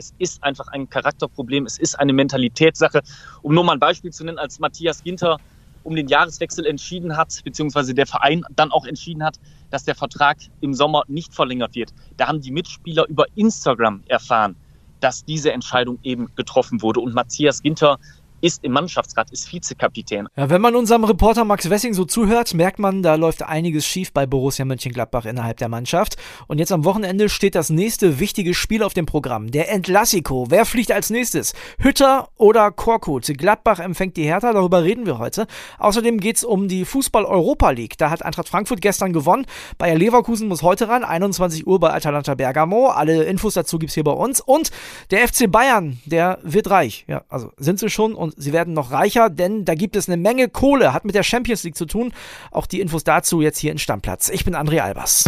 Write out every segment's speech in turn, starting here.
es ist einfach ein Charakterproblem, es ist eine Mentalitätssache. Um nur mal ein Beispiel zu nennen, als Matthias Ginter um den Jahreswechsel entschieden hat, beziehungsweise der Verein dann auch entschieden hat, dass der Vertrag im Sommer nicht verlängert wird. Da haben die Mitspieler über Instagram erfahren, dass diese Entscheidung eben getroffen wurde. Und Matthias Ginter ist im Mannschaftsrat, ist Vizekapitän. Ja, wenn man unserem Reporter Max Wessing so zuhört, merkt man, da läuft einiges schief bei Borussia Mönchengladbach innerhalb der Mannschaft. Und jetzt am Wochenende steht das nächste wichtige Spiel auf dem Programm. Der Entlassiko. Wer fliegt als nächstes? Hütter oder Korkut? Gladbach empfängt die Hertha, darüber reden wir heute. Außerdem geht es um die Fußball-Europa League. Da hat Eintracht Frankfurt gestern gewonnen. Bayer Leverkusen muss heute ran, 21 Uhr bei Atalanta Bergamo. Alle Infos dazu gibt es hier bei uns. Und der FC Bayern, der wird reich. Ja, also sind sie schon und sie werden noch reicher, denn da gibt es eine Menge Kohle, hat mit der Champions League zu tun. Auch die Infos dazu jetzt hier in Stammplatz. Ich bin André Albers.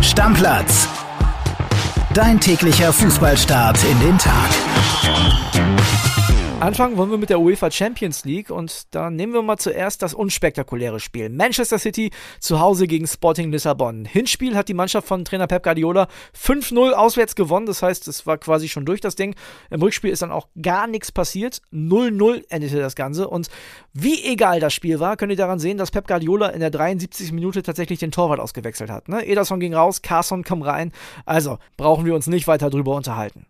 Stammplatz. Dein täglicher Fußballstart in den Tag. Anfangen wollen wir mit der UEFA Champions League und da nehmen wir mal zuerst das unspektakuläre Spiel. Manchester City zu Hause gegen Sporting Lissabon. Hinspiel hat die Mannschaft von Trainer Pep Guardiola 5-0 auswärts gewonnen. Das heißt, es war quasi schon durch das Ding. Im Rückspiel ist dann auch gar nichts passiert. 0-0 endete das Ganze und wie egal das Spiel war, könnt ihr daran sehen, dass Pep Guardiola in der 73. Minute tatsächlich den Torwart ausgewechselt hat. Ne? Ederson ging raus, Carson kam rein. Also brauchen wir uns nicht weiter drüber unterhalten.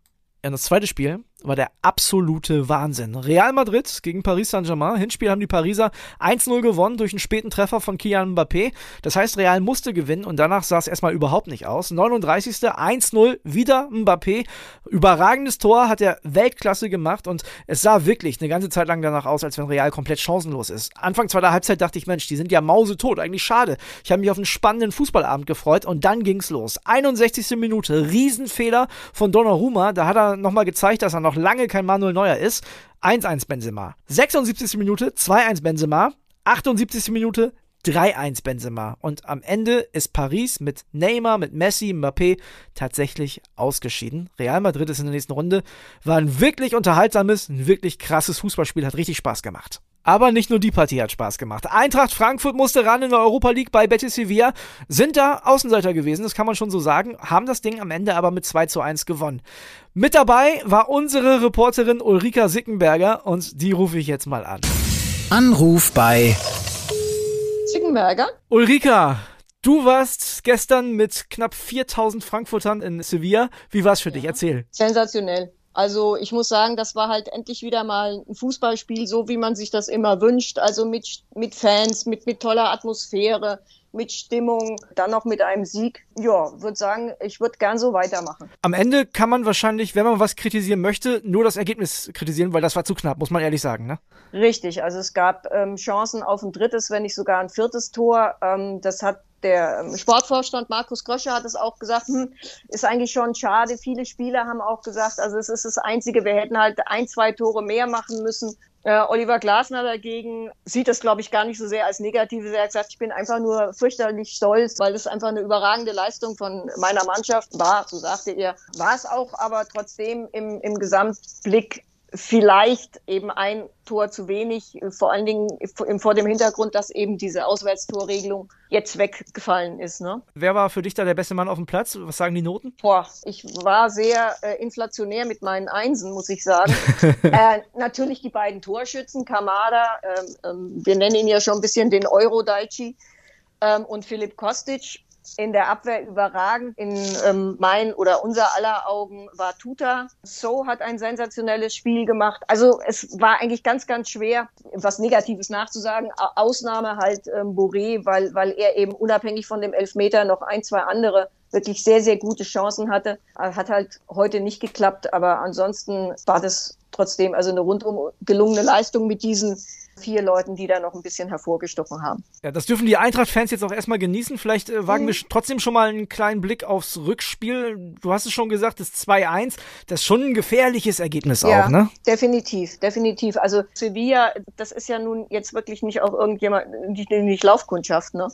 Ja, das zweite Spiel war der absolute Wahnsinn. Real Madrid gegen Paris Saint-Germain. Hinspiel haben die Pariser 1-0 gewonnen durch einen späten Treffer von Kylian Mbappé. Das heißt, Real musste gewinnen und danach sah es erstmal überhaupt nicht aus. 39. 1-0 wieder Mbappé. Überragendes Tor hat er Weltklasse gemacht und es sah wirklich eine ganze Zeit lang danach aus, als wenn Real komplett chancenlos ist. Anfang zweiter Halbzeit dachte ich, Mensch, die sind ja mausetot. Eigentlich schade. Ich habe mich auf einen spannenden Fußballabend gefreut und dann ging's los. 61. Minute. Riesenfehler von Donnarumma. Da hat er nochmal gezeigt, dass er noch lange kein Manuel Neuer ist. 1-1 Benzema. 76. Minute 2-1 Benzema. 78. Minute 3-1 Benzema. Und am Ende ist Paris mit Neymar, mit Messi, Mbappé tatsächlich ausgeschieden. Real Madrid ist in der nächsten Runde. War ein wirklich unterhaltsames, ein wirklich krasses Fußballspiel, hat richtig Spaß gemacht. Aber nicht nur die Partie hat Spaß gemacht. Eintracht Frankfurt musste ran in der Europa League bei Betis Sevilla, sind da Außenseiter gewesen, das kann man schon so sagen, haben das Ding am Ende aber mit 2 zu 1 gewonnen. Mit dabei war unsere Reporterin Ulrika Sickenberger und die rufe ich jetzt mal an. Anruf bei Sickenberger. Ulrika, du warst gestern mit knapp 4000 Frankfurtern in Sevilla. Wie war es für ja. dich? Erzähl. Sensationell. Also ich muss sagen, das war halt endlich wieder mal ein Fußballspiel, so wie man sich das immer wünscht. Also mit, mit Fans, mit, mit toller Atmosphäre, mit Stimmung, dann noch mit einem Sieg. Ja, würde sagen, ich würde gern so weitermachen. Am Ende kann man wahrscheinlich, wenn man was kritisieren möchte, nur das Ergebnis kritisieren, weil das war zu knapp, muss man ehrlich sagen, ne? Richtig, also es gab ähm, Chancen auf ein drittes, wenn nicht sogar ein viertes Tor. Ähm, das hat der ähm, Sportvorstand Markus Gröscher hat es auch gesagt, hm, ist eigentlich schon schade. Viele Spieler haben auch gesagt, also es ist das Einzige, wir hätten halt ein, zwei Tore mehr machen müssen. Äh, Oliver Glasner dagegen sieht das, glaube ich, gar nicht so sehr als Negatives. Er hat gesagt, ich bin einfach nur fürchterlich stolz, weil es einfach eine überragende Leistung von meiner Mannschaft war, so sagte er. War es auch, aber trotzdem im, im Gesamtblick vielleicht eben ein Tor zu wenig, vor allen Dingen vor dem Hintergrund, dass eben diese Auswärtstorregelung jetzt weggefallen ist. Ne? Wer war für dich da der beste Mann auf dem Platz? Was sagen die Noten? Boah, ich war sehr äh, inflationär mit meinen Einsen, muss ich sagen. äh, natürlich die beiden Torschützen, Kamada, äh, wir nennen ihn ja schon ein bisschen den Euro-Daichi ähm, und Philipp Kostic in der Abwehr überragend. In ähm, mein oder unser aller Augen war Tuta. So hat ein sensationelles Spiel gemacht. Also es war eigentlich ganz, ganz schwer, was Negatives nachzusagen. Ausnahme halt ähm, Boré, weil, weil er eben unabhängig von dem Elfmeter noch ein, zwei andere wirklich sehr, sehr gute Chancen hatte. Hat halt heute nicht geklappt, aber ansonsten war das trotzdem also eine rundum gelungene Leistung mit diesen vier Leuten, die da noch ein bisschen hervorgestochen haben. Ja, das dürfen die Eintracht-Fans jetzt auch erstmal genießen. Vielleicht äh, wagen mhm. wir trotzdem schon mal einen kleinen Blick aufs Rückspiel. Du hast es schon gesagt, das 2-1, das ist schon ein gefährliches Ergebnis ja, auch, ne? definitiv, definitiv. Also Sevilla, das ist ja nun jetzt wirklich nicht auch irgendjemand, nicht, nicht Laufkundschaft, ne?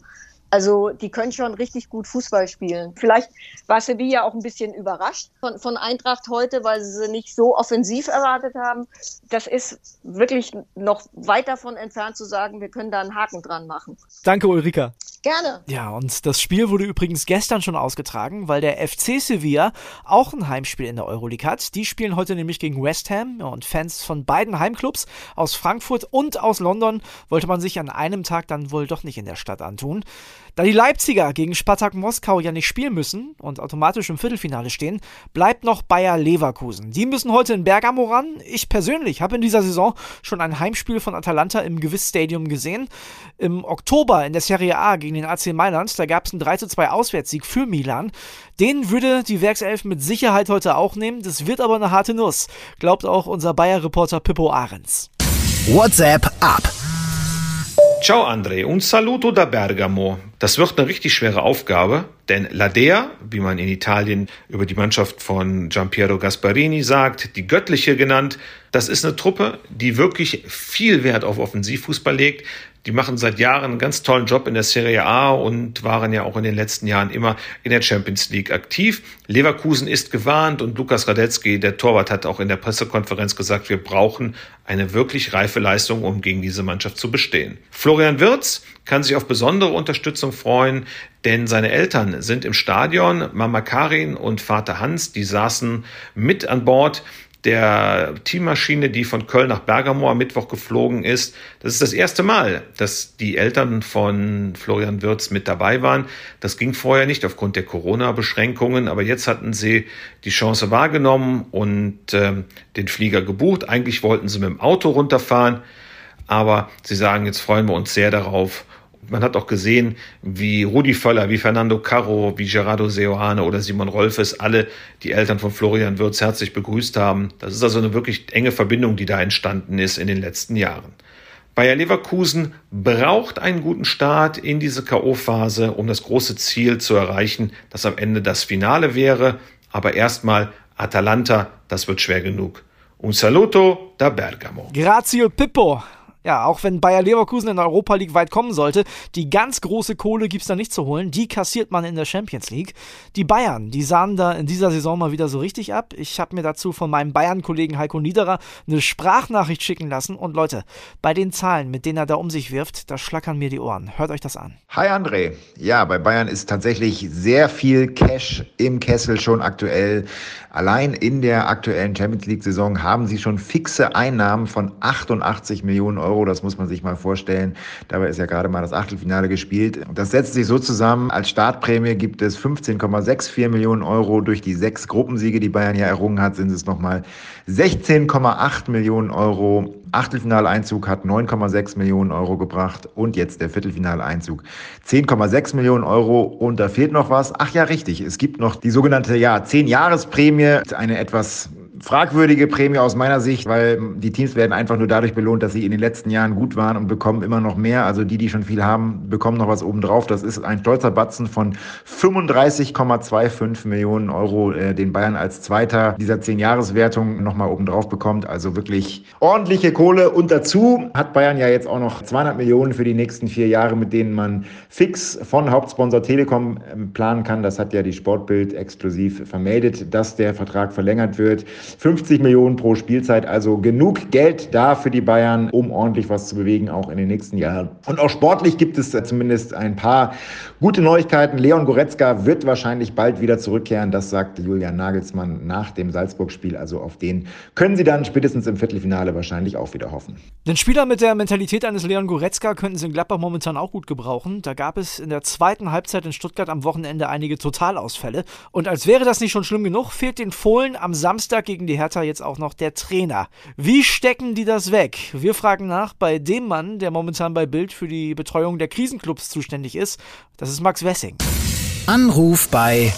Also die können schon richtig gut Fußball spielen. Vielleicht war Sevilla auch ein bisschen überrascht von, von Eintracht heute, weil sie sie nicht so offensiv erwartet haben. Das ist wirklich noch weit davon entfernt zu sagen, wir können da einen Haken dran machen. Danke, Ulrika. Gerne. Ja, und das Spiel wurde übrigens gestern schon ausgetragen, weil der FC Sevilla auch ein Heimspiel in der Euroleague hat. Die spielen heute nämlich gegen West Ham und Fans von beiden Heimclubs aus Frankfurt und aus London wollte man sich an einem Tag dann wohl doch nicht in der Stadt antun. Da die Leipziger gegen Spartak Moskau ja nicht spielen müssen und automatisch im Viertelfinale stehen, bleibt noch Bayer Leverkusen. Die müssen heute in Bergamo ran. Ich persönlich habe in dieser Saison schon ein Heimspiel von Atalanta im Gewiss Stadium gesehen. Im Oktober in der Serie A gegen den AC Mailand, da gab es einen 3 2 Auswärtssieg für Milan. Den würde die Werkself mit Sicherheit heute auch nehmen. Das wird aber eine harte Nuss, glaubt auch unser Bayer-Reporter Pippo Ahrens. WhatsApp ab. Ciao André und saluto da Bergamo. Das wird eine richtig schwere Aufgabe, denn Ladea, wie man in Italien über die Mannschaft von Giampiero Gasparini sagt, die göttliche genannt, das ist eine Truppe, die wirklich viel Wert auf Offensivfußball legt. Die machen seit Jahren einen ganz tollen Job in der Serie A und waren ja auch in den letzten Jahren immer in der Champions League aktiv. Leverkusen ist gewarnt und Lukas Radetzky, der Torwart, hat auch in der Pressekonferenz gesagt, wir brauchen eine wirklich reife Leistung, um gegen diese Mannschaft zu bestehen. Florian Wirz kann sich auf besondere Unterstützung freuen, denn seine Eltern sind im Stadion. Mama Karin und Vater Hans, die saßen mit an Bord der Teammaschine, die von Köln nach Bergamo am Mittwoch geflogen ist. Das ist das erste Mal, dass die Eltern von Florian Wirz mit dabei waren. Das ging vorher nicht aufgrund der Corona-Beschränkungen, aber jetzt hatten sie die Chance wahrgenommen und äh, den Flieger gebucht. Eigentlich wollten sie mit dem Auto runterfahren, aber sie sagen, jetzt freuen wir uns sehr darauf, man hat auch gesehen, wie Rudi Völler, wie Fernando Carro, wie Gerardo Seoane oder Simon Rolfes alle die Eltern von Florian Würz herzlich begrüßt haben. Das ist also eine wirklich enge Verbindung, die da entstanden ist in den letzten Jahren. Bayer Leverkusen braucht einen guten Start in diese K.O.-Phase, um das große Ziel zu erreichen, das am Ende das Finale wäre. Aber erstmal Atalanta, das wird schwer genug. Un saluto da Bergamo. Grazie Pippo. Ja, auch wenn Bayer Leverkusen in der Europa League weit kommen sollte, die ganz große Kohle gibt's da nicht zu holen. Die kassiert man in der Champions League. Die Bayern, die sahen da in dieser Saison mal wieder so richtig ab. Ich habe mir dazu von meinem Bayern-Kollegen Heiko Niederer eine Sprachnachricht schicken lassen. Und Leute, bei den Zahlen, mit denen er da um sich wirft, da schlackern mir die Ohren. Hört euch das an. Hi André. Ja, bei Bayern ist tatsächlich sehr viel Cash im Kessel schon aktuell. Allein in der aktuellen Champions League-Saison haben sie schon fixe Einnahmen von 88 Millionen Euro. Das muss man sich mal vorstellen. Dabei ist ja gerade mal das Achtelfinale gespielt. Das setzt sich so zusammen. Als Startprämie gibt es 15,64 Millionen Euro. Durch die sechs Gruppensiege, die Bayern ja errungen hat, sind es nochmal 16,8 Millionen Euro. Achtelfinaleinzug hat 9,6 Millionen Euro gebracht und jetzt der Viertelfinaleinzug 10,6 Millionen Euro und da fehlt noch was. Ach ja, richtig, es gibt noch die sogenannte ja 10-Jahres-Prämie, eine etwas fragwürdige Prämie aus meiner Sicht, weil die Teams werden einfach nur dadurch belohnt, dass sie in den letzten Jahren gut waren und bekommen immer noch mehr. Also die, die schon viel haben, bekommen noch was obendrauf. Das ist ein stolzer Batzen von 35,25 Millionen Euro, äh, den Bayern als Zweiter dieser 10-Jahres-Wertung nochmal obendrauf bekommt. Also wirklich ordentliche Kohle. Und dazu hat Bayern ja jetzt auch noch 200 Millionen für die nächsten vier Jahre, mit denen man fix von Hauptsponsor Telekom ähm, planen kann. Das hat ja die Sportbild exklusiv vermeldet, dass der Vertrag verlängert wird. 50 Millionen pro Spielzeit, also genug Geld da für die Bayern, um ordentlich was zu bewegen, auch in den nächsten Jahren. Und auch sportlich gibt es zumindest ein paar gute Neuigkeiten. Leon Goretzka wird wahrscheinlich bald wieder zurückkehren, das sagte Julian Nagelsmann nach dem Salzburg-Spiel. Also auf den können sie dann spätestens im Viertelfinale wahrscheinlich auch wieder hoffen. Den Spieler mit der Mentalität eines Leon Goretzka könnten sie in Gladbach momentan auch gut gebrauchen. Da gab es in der zweiten Halbzeit in Stuttgart am Wochenende einige Totalausfälle. Und als wäre das nicht schon schlimm genug, fehlt den Fohlen am Samstag gegen die Hertha jetzt auch noch der Trainer. Wie stecken die das weg? Wir fragen nach bei dem Mann, der momentan bei Bild für die Betreuung der Krisenclubs zuständig ist. Das ist Max Wessing. Anruf bei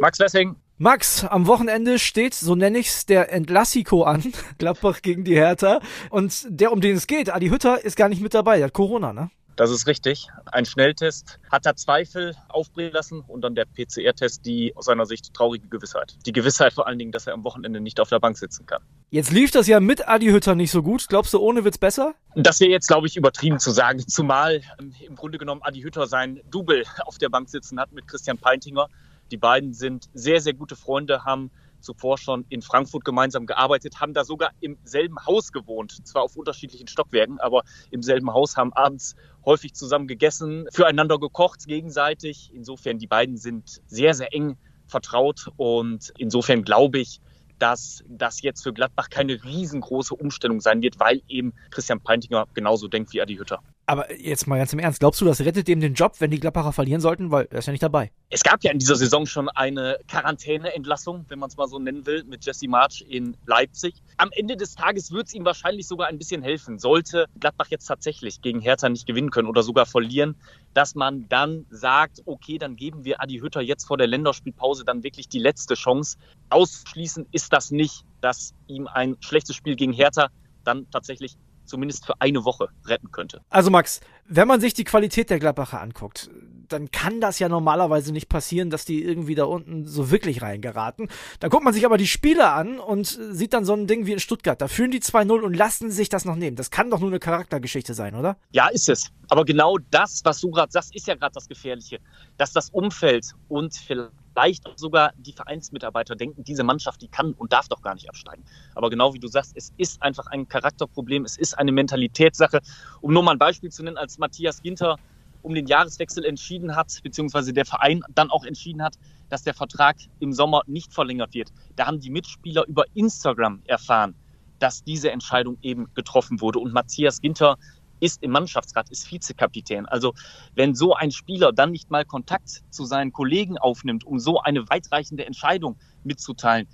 Max Wessing. Max, am Wochenende steht, so nenne ich's, der Entlassiko an, Gladbach gegen die Hertha. Und der, um den es geht, Adi Hütter, ist gar nicht mit dabei, der hat Corona, ne? Das ist richtig. Ein Schnelltest hat er Zweifel aufbringen lassen und dann der PCR-Test die aus seiner Sicht traurige Gewissheit. Die Gewissheit vor allen Dingen, dass er am Wochenende nicht auf der Bank sitzen kann. Jetzt lief das ja mit Adi Hütter nicht so gut. Glaubst du, ohne wird's besser? Das wäre jetzt, glaube ich, übertrieben zu sagen. Zumal ähm, im Grunde genommen Adi Hütter sein Double auf der Bank sitzen hat mit Christian Peintinger. Die beiden sind sehr, sehr gute Freunde, haben zuvor schon in Frankfurt gemeinsam gearbeitet, haben da sogar im selben Haus gewohnt, zwar auf unterschiedlichen Stockwerken, aber im selben Haus haben abends häufig zusammen gegessen, füreinander gekocht gegenseitig. Insofern, die beiden sind sehr, sehr eng vertraut und insofern glaube ich, dass das jetzt für Gladbach keine riesengroße Umstellung sein wird, weil eben Christian Peintinger genauso denkt wie Adi Hütter. Aber jetzt mal ganz im Ernst, glaubst du, das rettet dem den Job, wenn die Gladbacher verlieren sollten? Weil er ist ja nicht dabei. Es gab ja in dieser Saison schon eine Quarantäneentlassung, wenn man es mal so nennen will, mit Jesse March in Leipzig. Am Ende des Tages wird es ihm wahrscheinlich sogar ein bisschen helfen. Sollte Gladbach jetzt tatsächlich gegen Hertha nicht gewinnen können oder sogar verlieren, dass man dann sagt, okay, dann geben wir Adi Hütter jetzt vor der Länderspielpause dann wirklich die letzte Chance. Ausschließen ist das nicht, dass ihm ein schlechtes Spiel gegen Hertha dann tatsächlich zumindest für eine Woche retten könnte. Also Max, wenn man sich die Qualität der Gladbacher anguckt, dann kann das ja normalerweise nicht passieren, dass die irgendwie da unten so wirklich reingeraten. Dann guckt man sich aber die Spiele an und sieht dann so ein Ding wie in Stuttgart. Da führen die 2-0 und lassen sich das noch nehmen. Das kann doch nur eine Charaktergeschichte sein, oder? Ja, ist es. Aber genau das, was du gerade sagst, ist ja gerade das Gefährliche. Dass das Umfeld und vielleicht vielleicht sogar die Vereinsmitarbeiter denken, diese Mannschaft, die kann und darf doch gar nicht absteigen. Aber genau wie du sagst, es ist einfach ein Charakterproblem, es ist eine Mentalitätssache. Um nur mal ein Beispiel zu nennen, als Matthias Ginter um den Jahreswechsel entschieden hat, beziehungsweise der Verein dann auch entschieden hat, dass der Vertrag im Sommer nicht verlängert wird. Da haben die Mitspieler über Instagram erfahren, dass diese Entscheidung eben getroffen wurde. Und Matthias Ginter ist im Mannschaftsrat, ist Vizekapitän. Also wenn so ein Spieler dann nicht mal Kontakt zu seinen Kollegen aufnimmt, um so eine weitreichende Entscheidung mitzuteilen,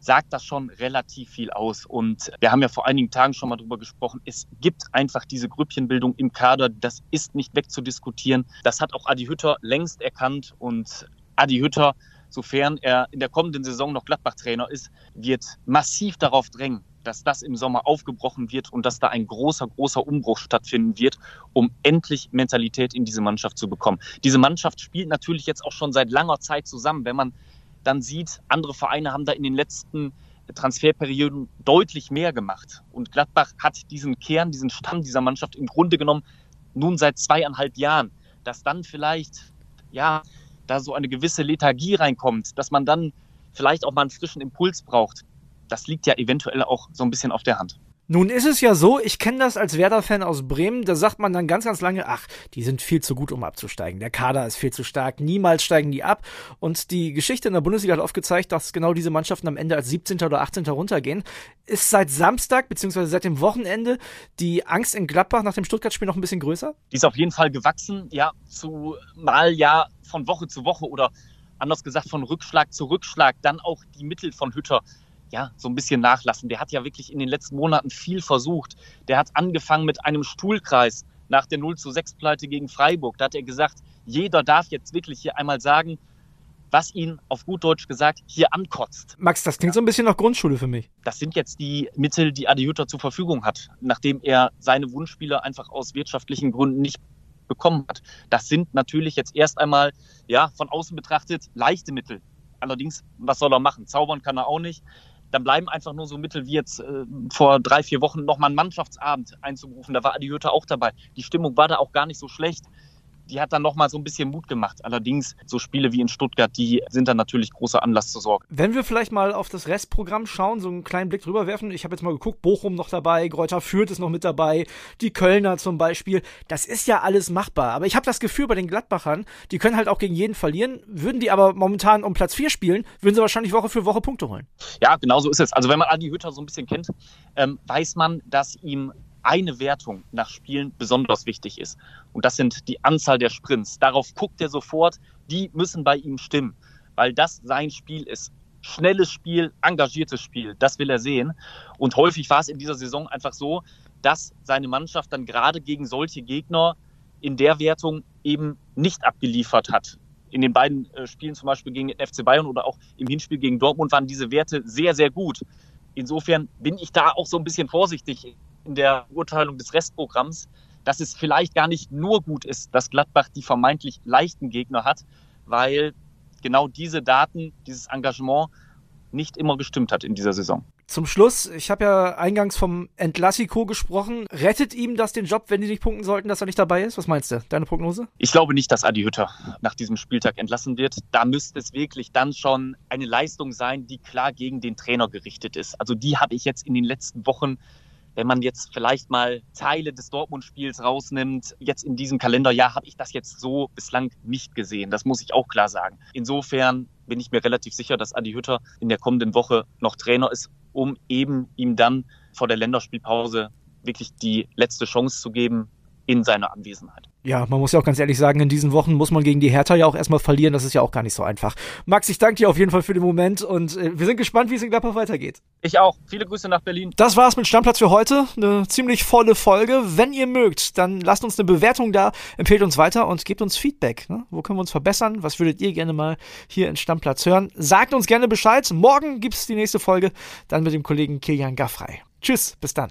sagt das schon relativ viel aus. Und wir haben ja vor einigen Tagen schon mal drüber gesprochen. Es gibt einfach diese Grüppchenbildung im Kader. Das ist nicht wegzudiskutieren. Das hat auch Adi Hütter längst erkannt. Und Adi Hütter, sofern er in der kommenden Saison noch Gladbach-Trainer ist, wird massiv darauf drängen, dass das im Sommer aufgebrochen wird und dass da ein großer, großer Umbruch stattfinden wird, um endlich Mentalität in diese Mannschaft zu bekommen. Diese Mannschaft spielt natürlich jetzt auch schon seit langer Zeit zusammen. Wenn man dann sieht, andere Vereine haben da in den letzten Transferperioden deutlich mehr gemacht. Und Gladbach hat diesen Kern, diesen Stamm dieser Mannschaft im Grunde genommen nun seit zweieinhalb Jahren. Dass dann vielleicht, ja, da so eine gewisse Lethargie reinkommt, dass man dann vielleicht auch mal einen frischen Impuls braucht das liegt ja eventuell auch so ein bisschen auf der Hand. Nun ist es ja so, ich kenne das als Werder-Fan aus Bremen, da sagt man dann ganz, ganz lange, ach, die sind viel zu gut, um abzusteigen. Der Kader ist viel zu stark, niemals steigen die ab. Und die Geschichte in der Bundesliga hat aufgezeigt, dass genau diese Mannschaften am Ende als 17. oder 18. runtergehen. Ist seit Samstag, beziehungsweise seit dem Wochenende, die Angst in Gladbach nach dem Stuttgart-Spiel noch ein bisschen größer? Die ist auf jeden Fall gewachsen, ja, zumal ja von Woche zu Woche oder anders gesagt von Rückschlag zu Rückschlag dann auch die Mittel von Hütter ja, so ein bisschen nachlassen. Der hat ja wirklich in den letzten Monaten viel versucht. Der hat angefangen mit einem Stuhlkreis nach der 0 zu 6 Pleite gegen Freiburg. Da hat er gesagt, jeder darf jetzt wirklich hier einmal sagen, was ihn auf gut Deutsch gesagt hier ankotzt. Max, das klingt ja. so ein bisschen nach Grundschule für mich. Das sind jetzt die Mittel, die Adi Hütter zur Verfügung hat, nachdem er seine Wunschspieler einfach aus wirtschaftlichen Gründen nicht bekommen hat. Das sind natürlich jetzt erst einmal, ja, von außen betrachtet leichte Mittel. Allerdings, was soll er machen? Zaubern kann er auch nicht dann bleiben einfach nur so Mittel wie jetzt äh, vor drei, vier Wochen nochmal einen Mannschaftsabend einzuberufen. Da war Adi Hütte auch dabei. Die Stimmung war da auch gar nicht so schlecht die hat dann nochmal so ein bisschen Mut gemacht. Allerdings, so Spiele wie in Stuttgart, die sind dann natürlich großer Anlass zur Sorge. Wenn wir vielleicht mal auf das Restprogramm schauen, so einen kleinen Blick drüber werfen. Ich habe jetzt mal geguckt, Bochum noch dabei, Greuther Fürth ist noch mit dabei, die Kölner zum Beispiel. Das ist ja alles machbar. Aber ich habe das Gefühl bei den Gladbachern, die können halt auch gegen jeden verlieren. Würden die aber momentan um Platz 4 spielen, würden sie wahrscheinlich Woche für Woche Punkte holen. Ja, genau so ist es. Also wenn man Adi Hütter so ein bisschen kennt, ähm, weiß man, dass ihm eine Wertung nach Spielen besonders wichtig ist. Und das sind die Anzahl der Sprints. Darauf guckt er sofort, die müssen bei ihm stimmen, weil das sein Spiel ist. Schnelles Spiel, engagiertes Spiel, das will er sehen. Und häufig war es in dieser Saison einfach so, dass seine Mannschaft dann gerade gegen solche Gegner in der Wertung eben nicht abgeliefert hat. In den beiden äh, Spielen zum Beispiel gegen den FC Bayern oder auch im Hinspiel gegen Dortmund waren diese Werte sehr, sehr gut. Insofern bin ich da auch so ein bisschen vorsichtig in der Beurteilung des Restprogramms, dass es vielleicht gar nicht nur gut ist, dass Gladbach die vermeintlich leichten Gegner hat, weil genau diese Daten, dieses Engagement nicht immer gestimmt hat in dieser Saison. Zum Schluss, ich habe ja eingangs vom Entlassiko gesprochen. Rettet ihm das den Job, wenn die nicht punkten sollten, dass er nicht dabei ist? Was meinst du? Deine Prognose? Ich glaube nicht, dass Adi Hütter nach diesem Spieltag entlassen wird. Da müsste es wirklich dann schon eine Leistung sein, die klar gegen den Trainer gerichtet ist. Also die habe ich jetzt in den letzten Wochen wenn man jetzt vielleicht mal Teile des Dortmund-Spiels rausnimmt, jetzt in diesem Kalenderjahr habe ich das jetzt so bislang nicht gesehen. Das muss ich auch klar sagen. Insofern bin ich mir relativ sicher, dass Adi Hütter in der kommenden Woche noch Trainer ist um eben ihm dann vor der Länderspielpause wirklich die letzte Chance zu geben in seiner Anwesenheit. Ja, man muss ja auch ganz ehrlich sagen, in diesen Wochen muss man gegen die Hertha ja auch erstmal verlieren. Das ist ja auch gar nicht so einfach. Max, ich danke dir auf jeden Fall für den Moment und äh, wir sind gespannt, wie es in Gladbach weitergeht. Ich auch. Viele Grüße nach Berlin. Das war's mit Stammplatz für heute. Eine ziemlich volle Folge. Wenn ihr mögt, dann lasst uns eine Bewertung da, empfehlt uns weiter und gebt uns Feedback. Ne? Wo können wir uns verbessern? Was würdet ihr gerne mal hier in Stammplatz hören? Sagt uns gerne Bescheid. Morgen gibt's die nächste Folge, dann mit dem Kollegen Kilian Gaffrey. Tschüss, bis dann.